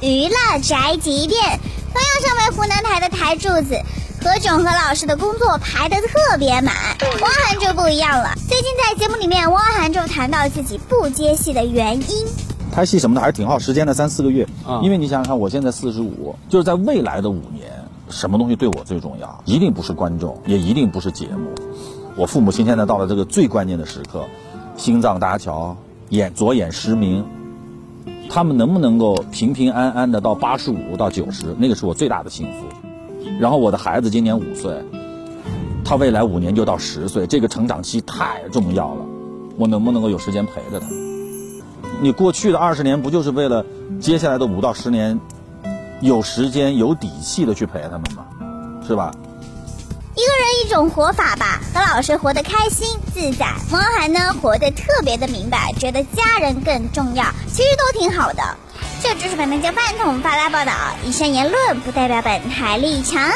娱乐宅急便。同样身为湖南台的台柱子，何炅和老师的工作排得特别满。汪涵就不一样了。最近在节目里面，汪涵就谈到自己不接戏的原因。拍戏什么的还是挺耗时间的，三四个月。因为你想想看，我现在四十五，就是在未来的五年，什么东西对我最重要？一定不是观众，也一定不是节目。我父母亲现在到了这个最关键的时刻，心脏搭桥，眼左眼失明。他们能不能够平平安安的到八十五到九十，那个是我最大的幸福。然后我的孩子今年五岁，他未来五年就到十岁，这个成长期太重要了。我能不能够有时间陪着他？你过去的二十年不就是为了接下来的五到十年有时间有底气的去陪他们吗？是吧？一种活法吧，何老师活得开心自在，汪涵呢活得特别的明白，觉得家人更重要，其实都挺好的。这就是本台饭桶发来报道，以上言论不代表本台立场。